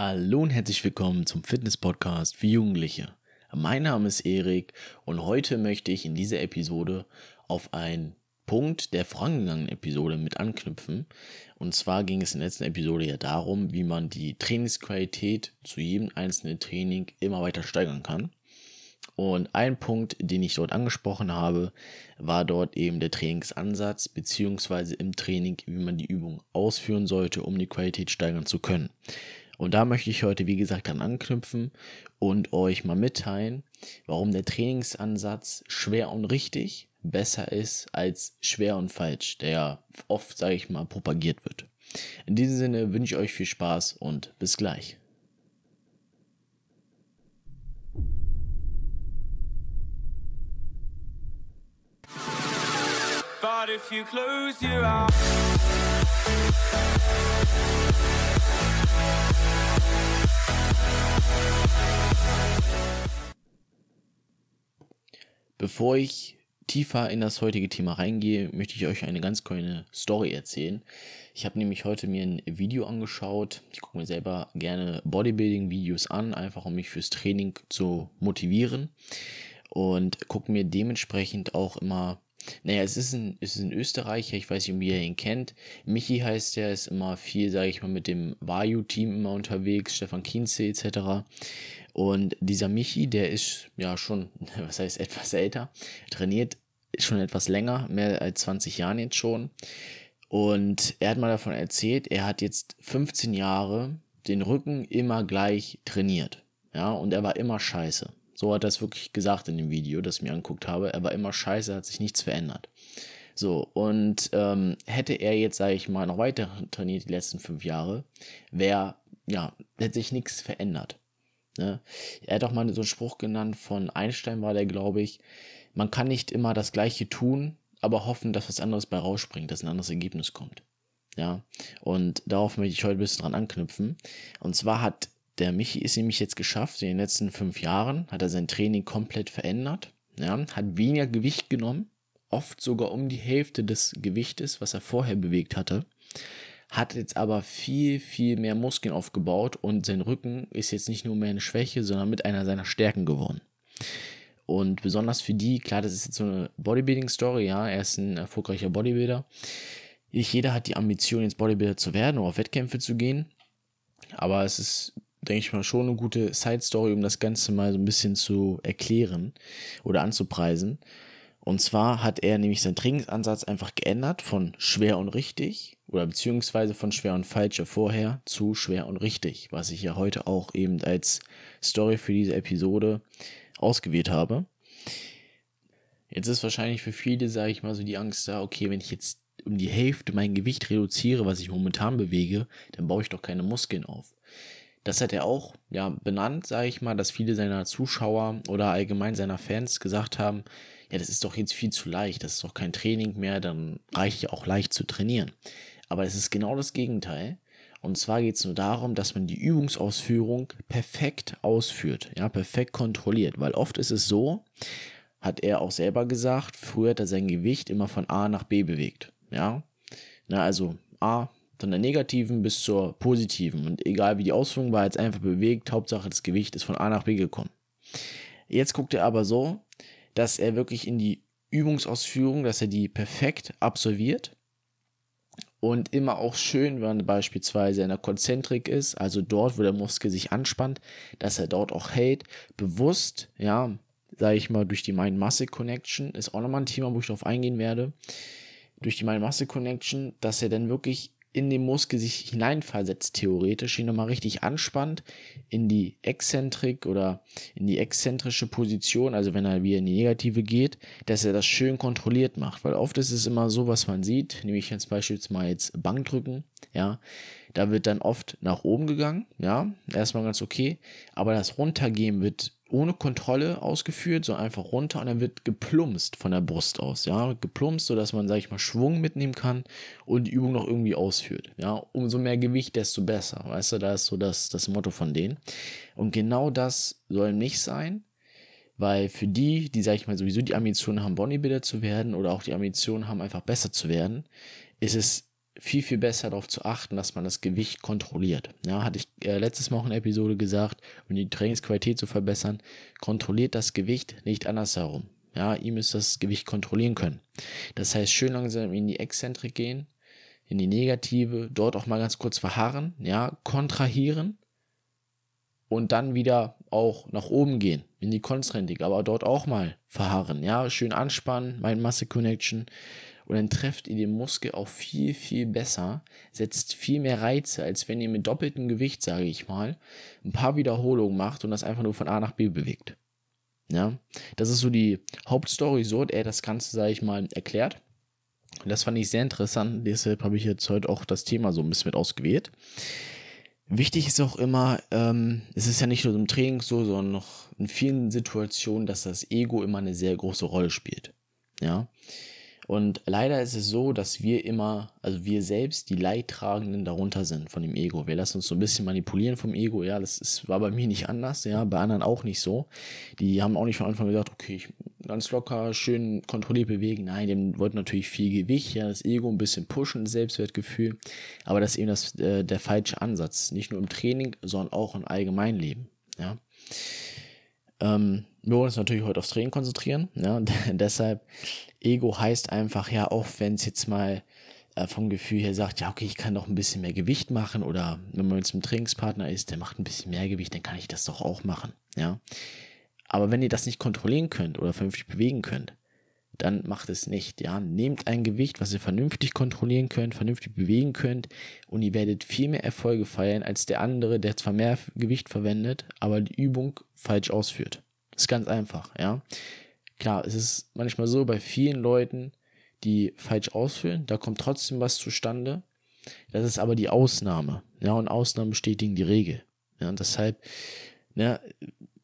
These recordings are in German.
Hallo und herzlich willkommen zum Fitness-Podcast für Jugendliche. Mein Name ist Erik und heute möchte ich in dieser Episode auf einen Punkt der vorangegangenen Episode mit anknüpfen. Und zwar ging es in der letzten Episode ja darum, wie man die Trainingsqualität zu jedem einzelnen Training immer weiter steigern kann. Und ein Punkt, den ich dort angesprochen habe, war dort eben der Trainingsansatz, beziehungsweise im Training, wie man die Übung ausführen sollte, um die Qualität steigern zu können. Und da möchte ich heute, wie gesagt, dann anknüpfen und euch mal mitteilen, warum der Trainingsansatz schwer und richtig besser ist als schwer und falsch, der oft, sage ich mal, propagiert wird. In diesem Sinne wünsche ich euch viel Spaß und bis gleich. But if you close your eyes Bevor ich tiefer in das heutige Thema reingehe, möchte ich euch eine ganz kleine Story erzählen. Ich habe nämlich heute mir ein Video angeschaut. Ich gucke mir selber gerne Bodybuilding-Videos an, einfach um mich fürs Training zu motivieren. Und gucke mir dementsprechend auch immer naja, es ist ein, es ist ein Österreicher, ich weiß nicht, wie ihr ihn kennt. Michi heißt der, ist immer viel, sage ich mal, mit dem Vayu-Team immer unterwegs, Stefan Kienze etc. Und dieser Michi, der ist ja schon, was heißt etwas älter, trainiert schon etwas länger, mehr als 20 Jahren jetzt schon. Und er hat mal davon erzählt, er hat jetzt 15 Jahre den Rücken immer gleich trainiert. Ja, und er war immer scheiße. So hat er es wirklich gesagt in dem Video, das ich mir angeguckt habe. Er war immer scheiße, hat sich nichts verändert. So, und ähm, hätte er jetzt, sage ich mal, noch weiter trainiert die letzten fünf Jahre, wäre, ja, hätte sich nichts verändert. Ne? Er hat auch mal so einen Spruch genannt von Einstein, war der, glaube ich, man kann nicht immer das Gleiche tun, aber hoffen, dass was anderes bei rausspringt, dass ein anderes Ergebnis kommt. Ja, und darauf möchte ich heute ein bisschen dran anknüpfen. Und zwar hat der Michi ist nämlich jetzt geschafft, in den letzten fünf Jahren hat er sein Training komplett verändert. Ja, hat weniger Gewicht genommen, oft sogar um die Hälfte des Gewichtes, was er vorher bewegt hatte. Hat jetzt aber viel, viel mehr Muskeln aufgebaut und sein Rücken ist jetzt nicht nur mehr eine Schwäche, sondern mit einer seiner Stärken geworden. Und besonders für die, klar, das ist jetzt so eine Bodybuilding-Story, ja, er ist ein erfolgreicher Bodybuilder. Nicht jeder hat die Ambition, jetzt Bodybuilder zu werden oder auf Wettkämpfe zu gehen. Aber es ist denke ich mal, schon eine gute Side-Story, um das Ganze mal so ein bisschen zu erklären oder anzupreisen. Und zwar hat er nämlich seinen Trainingsansatz einfach geändert von schwer und richtig oder beziehungsweise von schwer und falsch vorher zu schwer und richtig, was ich ja heute auch eben als Story für diese Episode ausgewählt habe. Jetzt ist wahrscheinlich für viele, sage ich mal, so die Angst da, okay, wenn ich jetzt um die Hälfte mein Gewicht reduziere, was ich momentan bewege, dann baue ich doch keine Muskeln auf. Das hat er auch ja, benannt, sage ich mal, dass viele seiner Zuschauer oder allgemein seiner Fans gesagt haben, ja, das ist doch jetzt viel zu leicht, das ist doch kein Training mehr, dann reicht ja auch leicht zu trainieren. Aber es ist genau das Gegenteil. Und zwar geht es nur darum, dass man die Übungsausführung perfekt ausführt, ja, perfekt kontrolliert. Weil oft ist es so, hat er auch selber gesagt, früher hat er sein Gewicht immer von A nach B bewegt. Ja, na, also A von der negativen bis zur positiven. Und egal wie die Ausführung war, jetzt einfach bewegt, Hauptsache das Gewicht ist von A nach B gekommen. Jetzt guckt er aber so, dass er wirklich in die Übungsausführung, dass er die perfekt absolviert und immer auch schön, wenn er beispielsweise in der Konzentrik ist, also dort, wo der Muskel sich anspannt, dass er dort auch hält, bewusst, ja, sage ich mal, durch die Mind-Muscle-Connection, ist auch nochmal ein Thema, wo ich darauf eingehen werde, durch die Mind-Muscle-Connection, dass er dann wirklich in den Muskel sich hineinversetzt, theoretisch, ihn nochmal richtig anspannt, in die Exzentrik oder in die exzentrische Position, also wenn er wieder in die Negative geht, dass er das schön kontrolliert macht. Weil oft ist es immer so, was man sieht, nämlich jetzt beispielsweise jetzt Bankdrücken, ja, da wird dann oft nach oben gegangen, ja, erstmal ganz okay, aber das Runtergehen wird ohne Kontrolle ausgeführt, so einfach runter und dann wird geplumpst von der Brust aus, ja, geplumpst, sodass man, sag ich mal, Schwung mitnehmen kann und die Übung noch irgendwie ausführt, ja, umso mehr Gewicht, desto besser, weißt du, da ist so das, das Motto von denen. Und genau das soll nicht sein, weil für die, die, sag ich mal, sowieso die Ambition haben, Bodybuilder zu werden oder auch die Ambition haben, einfach besser zu werden, ist es viel, viel besser darauf zu achten, dass man das Gewicht kontrolliert. Ja, hatte ich äh, letztes Mal auch in Episode gesagt, um die Trainingsqualität zu verbessern, kontrolliert das Gewicht nicht andersherum. Ja, ihr müsst das Gewicht kontrollieren können. Das heißt, schön langsam in die Exzentrik gehen, in die Negative, dort auch mal ganz kurz verharren, ja, kontrahieren und dann wieder auch nach oben gehen, in die Konstrentik, aber dort auch mal verharren, ja, schön anspannen, mein Masse Connection und dann trefft ihr den Muskel auch viel, viel besser, setzt viel mehr Reize, als wenn ihr mit doppeltem Gewicht, sage ich mal, ein paar Wiederholungen macht und das einfach nur von A nach B bewegt. Ja, das ist so die Hauptstory, so hat er das Ganze, sage ich mal, erklärt. Und das fand ich sehr interessant, deshalb habe ich jetzt heute auch das Thema so ein bisschen mit ausgewählt. Wichtig ist auch immer, ähm, es ist ja nicht nur im Training so, sondern noch in vielen Situationen, dass das Ego immer eine sehr große Rolle spielt. Ja, und leider ist es so, dass wir immer, also wir selbst, die Leidtragenden darunter sind von dem Ego. Wir lassen uns so ein bisschen manipulieren vom Ego. Ja, das ist, war bei mir nicht anders, ja, bei anderen auch nicht so. Die haben auch nicht von Anfang gesagt, okay, ich ganz locker, schön kontrolliert bewegen. Nein, dem wollten natürlich viel Gewicht, ja, das Ego ein bisschen pushen, Selbstwertgefühl. Aber das ist eben das, äh, der falsche Ansatz. Nicht nur im Training, sondern auch im Allgemeinleben, ja. Ähm, wir wollen uns natürlich heute aufs Training konzentrieren. Ja, deshalb, Ego heißt einfach, ja, auch wenn es jetzt mal äh, vom Gefühl her sagt, ja, okay, ich kann doch ein bisschen mehr Gewicht machen oder wenn man jetzt ein Trainingspartner ist, der macht ein bisschen mehr Gewicht, dann kann ich das doch auch machen. Ja. Aber wenn ihr das nicht kontrollieren könnt oder vernünftig bewegen könnt, dann macht es nicht. Ja, nehmt ein Gewicht, was ihr vernünftig kontrollieren könnt, vernünftig bewegen könnt und ihr werdet viel mehr Erfolge feiern als der andere, der zwar mehr Gewicht verwendet, aber die Übung falsch ausführt. Das ist ganz einfach, ja. Klar, es ist manchmal so bei vielen Leuten, die falsch ausführen, da kommt trotzdem was zustande. Das ist aber die Ausnahme. Ja, und Ausnahmen bestätigen die Regel. Ja, und deshalb, ja,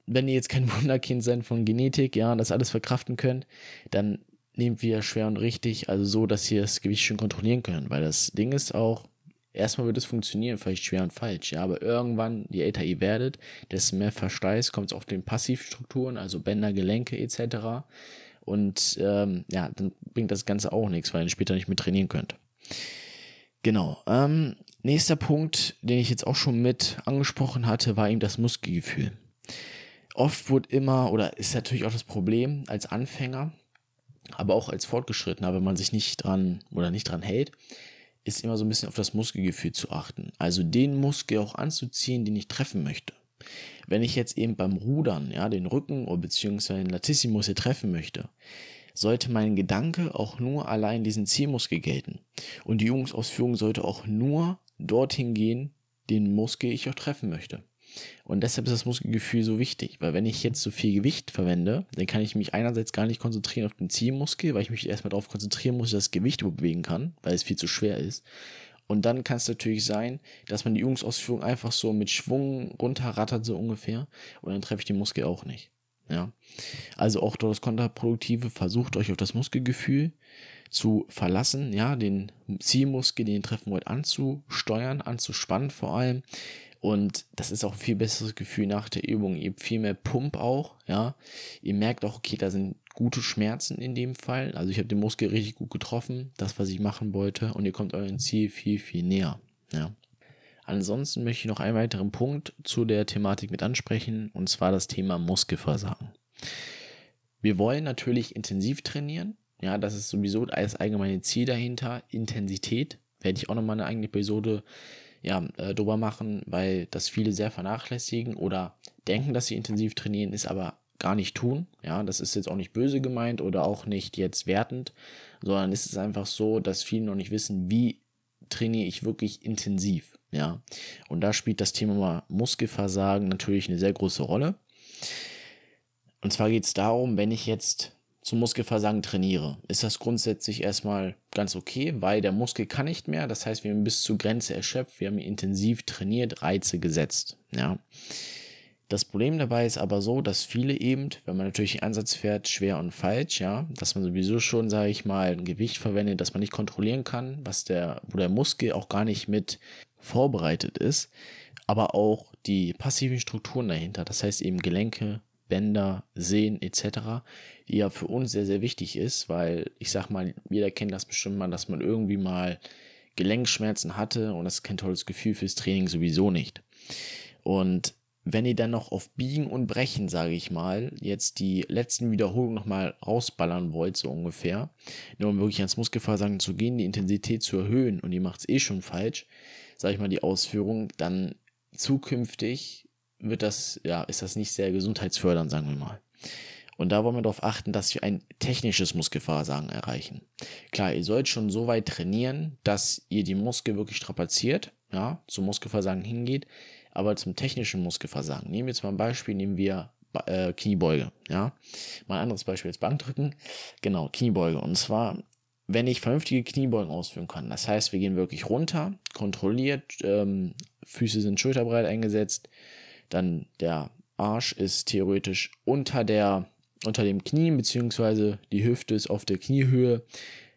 wenn ihr jetzt kein Wunderkind seid von Genetik, ja, das alles verkraften könnt, dann nehmt wieder schwer und richtig, also so, dass ihr das Gewicht schön kontrollieren könnt. Weil das Ding ist auch, erstmal wird es funktionieren, vielleicht schwer und falsch, ja, aber irgendwann, je älter ihr werdet, desto mehr Verschleiß kommt es auf den Passivstrukturen, also Bänder, Gelenke etc. Und ähm, ja, dann bringt das Ganze auch nichts, weil ihr später nicht mehr trainieren könnt. Genau. Ähm, nächster Punkt, den ich jetzt auch schon mit angesprochen hatte, war eben das Muskelgefühl. Oft wird immer, oder ist natürlich auch das Problem als Anfänger, aber auch als Fortgeschrittener, wenn man sich nicht dran oder nicht dran hält, ist immer so ein bisschen auf das Muskelgefühl zu achten. Also den Muskel auch anzuziehen, den ich treffen möchte. Wenn ich jetzt eben beim Rudern, ja, den Rücken oder beziehungsweise den Latissimus hier treffen möchte, sollte mein Gedanke auch nur allein diesen Zielmuskel gelten. Und die Übungsausführung sollte auch nur dorthin gehen, den Muskel ich auch treffen möchte. Und deshalb ist das Muskelgefühl so wichtig, weil wenn ich jetzt so viel Gewicht verwende, dann kann ich mich einerseits gar nicht konzentrieren auf den Zielmuskel, weil ich mich erstmal darauf konzentrieren muss, dass das Gewicht bewegen kann, weil es viel zu schwer ist. Und dann kann es natürlich sein, dass man die Übungsausführung einfach so mit Schwung runterrattert, so ungefähr. Und dann treffe ich den Muskel auch nicht. Ja. Also auch dort das Kontraproduktive, versucht euch auf das Muskelgefühl zu verlassen, ja, den Zielmuskel, den ihr treffen wollt, anzusteuern, anzuspannen vor allem. Und das ist auch ein viel besseres Gefühl nach der Übung. Ihr habt viel mehr Pump auch, ja. Ihr merkt auch, okay, da sind gute Schmerzen in dem Fall. Also ich habe den Muskel richtig gut getroffen, das, was ich machen wollte. Und ihr kommt eurem Ziel viel, viel näher, ja. Ansonsten möchte ich noch einen weiteren Punkt zu der Thematik mit ansprechen, und zwar das Thema Muskelversagen. Wir wollen natürlich intensiv trainieren. Ja, das ist sowieso das allgemeine Ziel dahinter. Intensität. Werde ich auch nochmal eine eigene Episode ja, äh, drüber machen, weil das viele sehr vernachlässigen oder denken, dass sie intensiv trainieren, ist aber gar nicht tun. Ja, das ist jetzt auch nicht böse gemeint oder auch nicht jetzt wertend, sondern es ist einfach so, dass viele noch nicht wissen, wie trainiere ich wirklich intensiv. Ja, und da spielt das Thema Muskelversagen natürlich eine sehr große Rolle. Und zwar geht es darum, wenn ich jetzt zum Muskelversagen trainiere, ist das grundsätzlich erstmal ganz okay, weil der Muskel kann nicht mehr. Das heißt, wir haben bis zur Grenze erschöpft, wir haben intensiv trainiert, Reize gesetzt. Ja. Das Problem dabei ist aber so, dass viele eben, wenn man natürlich einen Ansatz fährt, schwer und falsch, ja, dass man sowieso schon, sage ich mal, ein Gewicht verwendet, das man nicht kontrollieren kann, was der, wo der Muskel auch gar nicht mit vorbereitet ist, aber auch die passiven Strukturen dahinter, das heißt eben Gelenke, Bänder, Sehen etc., die ja für uns sehr, sehr wichtig ist, weil ich sag mal, jeder kennt das bestimmt mal, dass man irgendwie mal Gelenkschmerzen hatte und das ist kein tolles Gefühl fürs Training sowieso nicht. Und wenn ihr dann noch auf Biegen und Brechen, sage ich mal, jetzt die letzten Wiederholungen nochmal rausballern wollt, so ungefähr, nur um wirklich ans Muskelversagen zu gehen, die Intensität zu erhöhen und ihr macht es eh schon falsch, sage ich mal, die Ausführung, dann zukünftig wird das, ja, ist das nicht sehr gesundheitsfördernd, sagen wir mal. Und da wollen wir darauf achten, dass wir ein technisches Muskelversagen erreichen. Klar, ihr sollt schon so weit trainieren, dass ihr die Muskel wirklich strapaziert, ja, zum Muskelversagen hingeht, aber zum technischen Muskelversagen. Nehmen wir jetzt mal ein Beispiel, nehmen wir äh, Kniebeuge, ja. Mal ein anderes Beispiel jetzt Bankdrücken. Genau, Kniebeuge. Und zwar, wenn ich vernünftige Kniebeugen ausführen kann. Das heißt, wir gehen wirklich runter, kontrolliert, ähm, Füße sind schulterbreit eingesetzt, dann der Arsch ist theoretisch unter der unter dem Knie, beziehungsweise die Hüfte ist auf der Kniehöhe.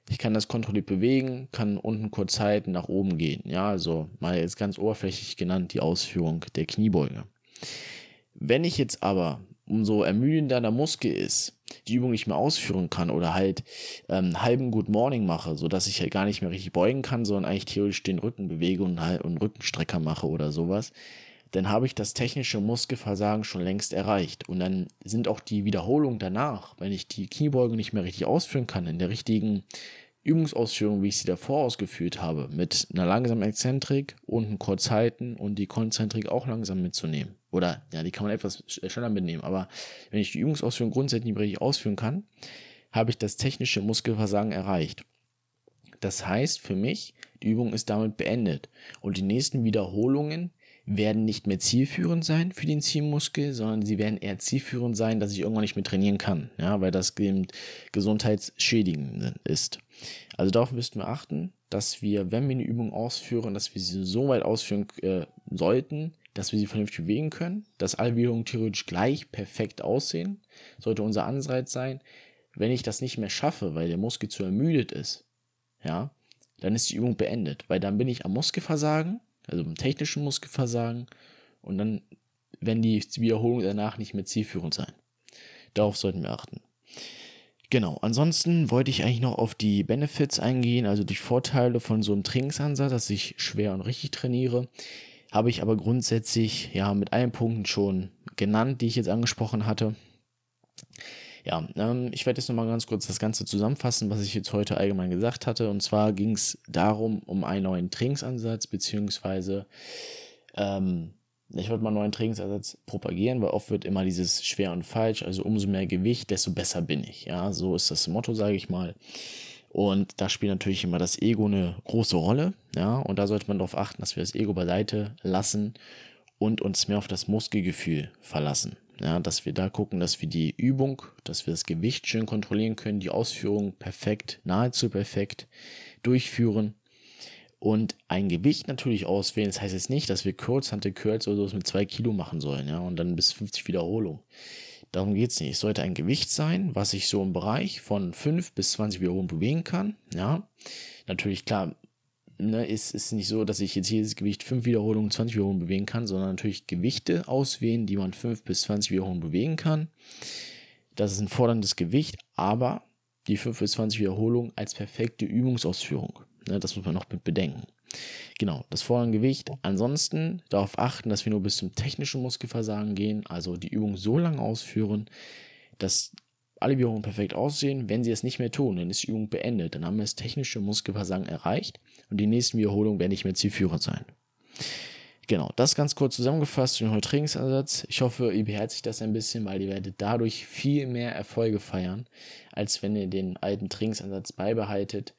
Ich kann das kontrolliert bewegen, kann unten kurz halten, nach oben gehen. Ja, also mal jetzt ganz oberflächlich genannt die Ausführung der Kniebeuge. Wenn ich jetzt aber, umso ermüdender der Muskel ist, die Übung nicht mehr ausführen kann oder halt ähm, halben Good Morning mache, sodass ich halt gar nicht mehr richtig beugen kann, sondern eigentlich theoretisch den Rücken bewege und, halt, und Rückenstrecker mache oder sowas, dann habe ich das technische Muskelversagen schon längst erreicht. Und dann sind auch die Wiederholungen danach, wenn ich die Kniebeuge nicht mehr richtig ausführen kann, in der richtigen Übungsausführung, wie ich sie davor ausgeführt habe, mit einer langsamen Exzentrik und einem Kurzhalten und die Konzentrik auch langsam mitzunehmen. Oder, ja, die kann man etwas schneller mitnehmen. Aber wenn ich die Übungsausführung grundsätzlich nicht richtig ausführen kann, habe ich das technische Muskelversagen erreicht. Das heißt für mich, die Übung ist damit beendet. Und die nächsten Wiederholungen werden nicht mehr zielführend sein für den Zielmuskel, sondern sie werden eher zielführend sein, dass ich irgendwann nicht mehr trainieren kann, ja, weil das gesundheitsschädigend ist. Also darauf müssten wir achten, dass wir, wenn wir eine Übung ausführen, dass wir sie so weit ausführen äh, sollten, dass wir sie vernünftig bewegen können, dass alle Bewegungen theoretisch gleich perfekt aussehen, sollte unser Anreiz sein. Wenn ich das nicht mehr schaffe, weil der Muskel zu ermüdet ist, ja, dann ist die Übung beendet, weil dann bin ich am Muskelversagen also im technischen Muskelversagen. Und dann werden die Wiederholungen danach nicht mehr zielführend sein. Darauf sollten wir achten. Genau, ansonsten wollte ich eigentlich noch auf die Benefits eingehen, also die Vorteile von so einem Trainingsansatz, dass ich schwer und richtig trainiere. Habe ich aber grundsätzlich ja mit allen Punkten schon genannt, die ich jetzt angesprochen hatte. Ja, ähm, ich werde jetzt nochmal ganz kurz das Ganze zusammenfassen, was ich jetzt heute allgemein gesagt hatte. Und zwar ging es darum, um einen neuen Trainingsansatz, beziehungsweise ähm, ich wollte mal einen neuen Trainingsansatz propagieren, weil oft wird immer dieses schwer und falsch, also umso mehr Gewicht, desto besser bin ich. Ja, so ist das Motto, sage ich mal. Und da spielt natürlich immer das Ego eine große Rolle. Ja, und da sollte man darauf achten, dass wir das Ego beiseite lassen und uns mehr auf das Muskelgefühl verlassen. Ja, dass wir da gucken, dass wir die Übung, dass wir das Gewicht schön kontrollieren können, die Ausführung perfekt, nahezu perfekt durchführen und ein Gewicht natürlich auswählen. Das heißt jetzt nicht, dass wir Kurzhantel Curls oder so mit zwei Kilo machen sollen, ja, und dann bis 50 Wiederholungen. Darum geht es nicht. Es sollte ein Gewicht sein, was ich so im Bereich von 5 bis 20 Wiederholungen bewegen kann. Ja, natürlich klar, ne, ist, ist nicht so, dass ich jetzt jedes Gewicht 5 Wiederholungen, 20 Wiederholungen bewegen kann, sondern natürlich Gewichte auswählen, die man 5 bis 20 Wiederholungen bewegen kann. Das ist ein forderndes Gewicht, aber die 5 bis 20 Wiederholungen als perfekte Übungsausführung. Ne, das muss man noch mit bedenken. Genau, das fordernde Gewicht. Ansonsten darauf achten, dass wir nur bis zum technischen Muskelversagen gehen, also die Übung so lange ausführen, dass alle Wiederholungen perfekt aussehen. Wenn sie es nicht mehr tun, dann ist die Übung beendet. Dann haben wir das technische Muskelversagen erreicht und die nächsten Wiederholungen werden nicht mehr zielführend sein. Genau, das ganz kurz zusammengefasst zu dem Trainingsansatz. Ich hoffe, ihr beherzigt das ein bisschen, weil ihr werdet dadurch viel mehr Erfolge feiern, als wenn ihr den alten Trainingsansatz beibehaltet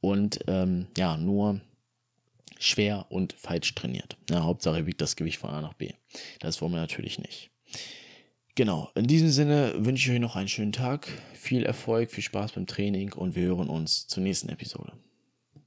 und ähm, ja, nur schwer und falsch trainiert. Ja, Hauptsache wiegt das Gewicht von A nach B. Das wollen wir natürlich nicht. Genau, in diesem Sinne wünsche ich euch noch einen schönen Tag, viel Erfolg, viel Spaß beim Training und wir hören uns zur nächsten Episode.